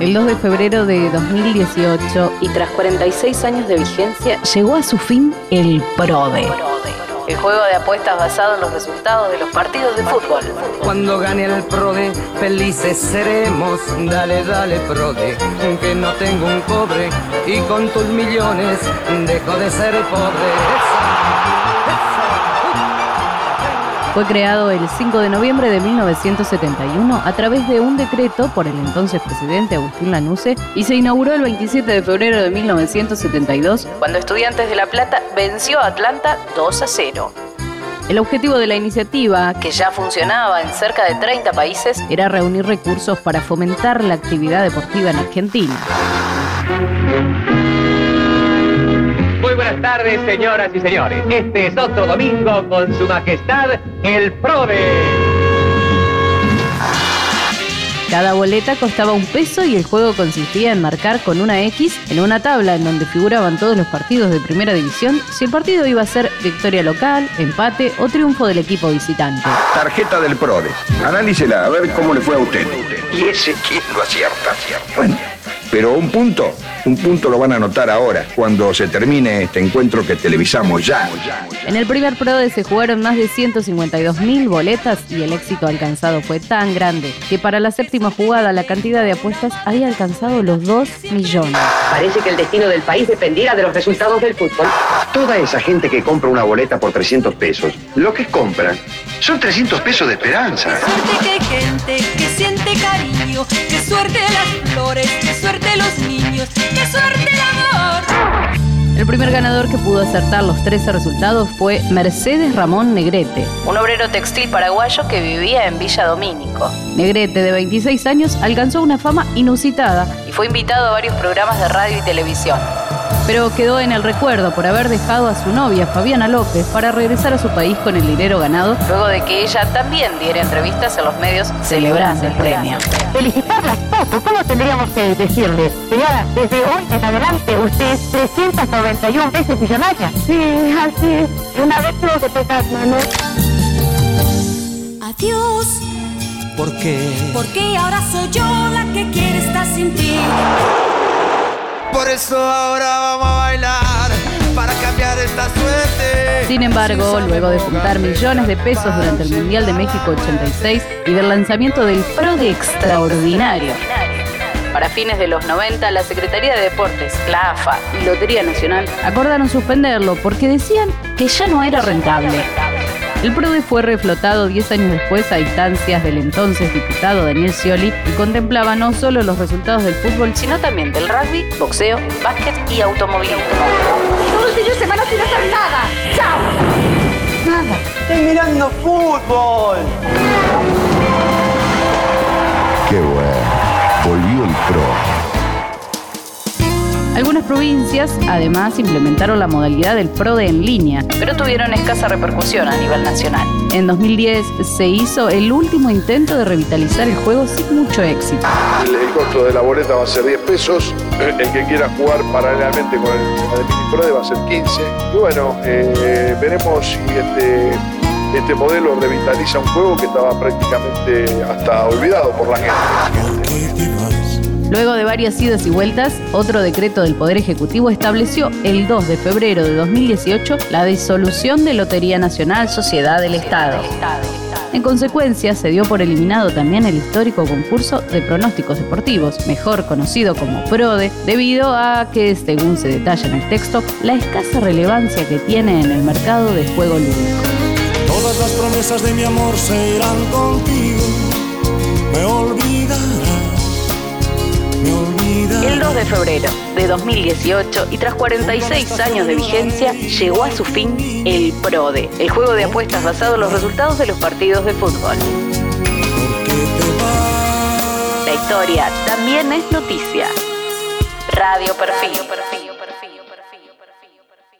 El 2 de febrero de 2018 y tras 46 años de vigencia llegó a su fin el PRODE. El juego de apuestas basado en los resultados de los partidos de fútbol. Cuando gane el PRODE, felices seremos. Dale, dale, PRODE, que no tengo un cobre y con tus millones dejo de ser pobre. Fue creado el 5 de noviembre de 1971 a través de un decreto por el entonces presidente Agustín Lanusse y se inauguró el 27 de febrero de 1972 cuando Estudiantes de La Plata venció a Atlanta 2 a 0. El objetivo de la iniciativa, que ya funcionaba en cerca de 30 países, era reunir recursos para fomentar la actividad deportiva en Argentina. Buenas tardes, señoras y señores. Este es otro domingo con su majestad, el PRODE. Cada boleta costaba un peso y el juego consistía en marcar con una X en una tabla en donde figuraban todos los partidos de primera división si el partido iba a ser victoria local, empate o triunfo del equipo visitante. Tarjeta del PRODE. Analícela a ver cómo le fue a usted. Y ese quién lo acierta, Bueno, pero un punto, un punto lo van a notar ahora, cuando se termine este encuentro que televisamos ya. En el primer PRODE se jugaron más de 152 mil boletas y el éxito alcanzado fue tan grande que para la séptima jugada la cantidad de apuestas había alcanzado los 2 millones. Parece que el destino del país dependiera de los resultados del fútbol. Toda esa gente que compra una boleta por 300 pesos, lo que compran son 300 pesos de esperanza. Suerte que hay gente que siente cariño, que suerte las flores, que suerte los niños. ¡Qué suerte el amor! El primer ganador que pudo acertar los 13 resultados fue Mercedes Ramón Negrete, un obrero textil paraguayo que vivía en Villa Domínico. Negrete, de 26 años, alcanzó una fama inusitada y fue invitado a varios programas de radio y televisión pero quedó en el recuerdo por haber dejado a su novia Fabiana López para regresar a su país con el dinero ganado, luego de que ella también diera entrevistas en los medios celebrando el premio. Felicitarlas poco, ¿cómo tendríamos que decirle? Señora, desde hoy en adelante usted es 391 veces millonaria. Sí, así es. Una vez tuvo que tocar, mano. Adiós. ¿Por qué? Porque ahora soy yo la que quiere estar sin ti. Por eso ahora vamos a bailar para cambiar esta suerte. Sin embargo, luego de juntar millones de pesos durante el Mundial de México 86 y del lanzamiento del Pro de Extraordinario, para fines de los 90, la Secretaría de Deportes, la AFA y Lotería Nacional acordaron suspenderlo porque decían que ya no era rentable. El PRODE fue reflotado 10 años después a instancias del entonces diputado Daniel Scioli y contemplaba no solo los resultados del fútbol, sino también del rugby, boxeo, básquet y automovilismo. Todos ellos se van a sin hacer nada. ¡Chao! Nada. Estoy mirando fútbol. Qué bueno. Volvió el Pro. Algunas provincias además implementaron la modalidad del PRODE en línea, pero tuvieron escasa repercusión a nivel nacional. En 2010 se hizo el último intento de revitalizar el juego sin mucho éxito. El, costo de la boleta va a ser 10 pesos, el que quiera jugar paralelamente con el, mini PRODE va a ser 15. Y bueno, eh, veremos si este, este modelo revitaliza un juego que estaba prácticamente hasta olvidado por la gente. Luego de varias idas y vueltas, otro decreto del Poder Ejecutivo estableció el 2 de febrero de 2018 la disolución de Lotería Nacional Sociedad del Estado. En consecuencia, se dio por eliminado también el histórico concurso de pronósticos deportivos, mejor conocido como PRODE, debido a que, según se detalla en el texto, la escasa relevancia que tiene en el mercado de juego lúdico. Todas las promesas de mi amor se irán contigo, me el 2 de febrero de 2018 y tras 46 años de vigencia llegó a su fin el PRODE, el juego de apuestas basado en los resultados de los partidos de fútbol. La historia también es noticia. Radio Perfil.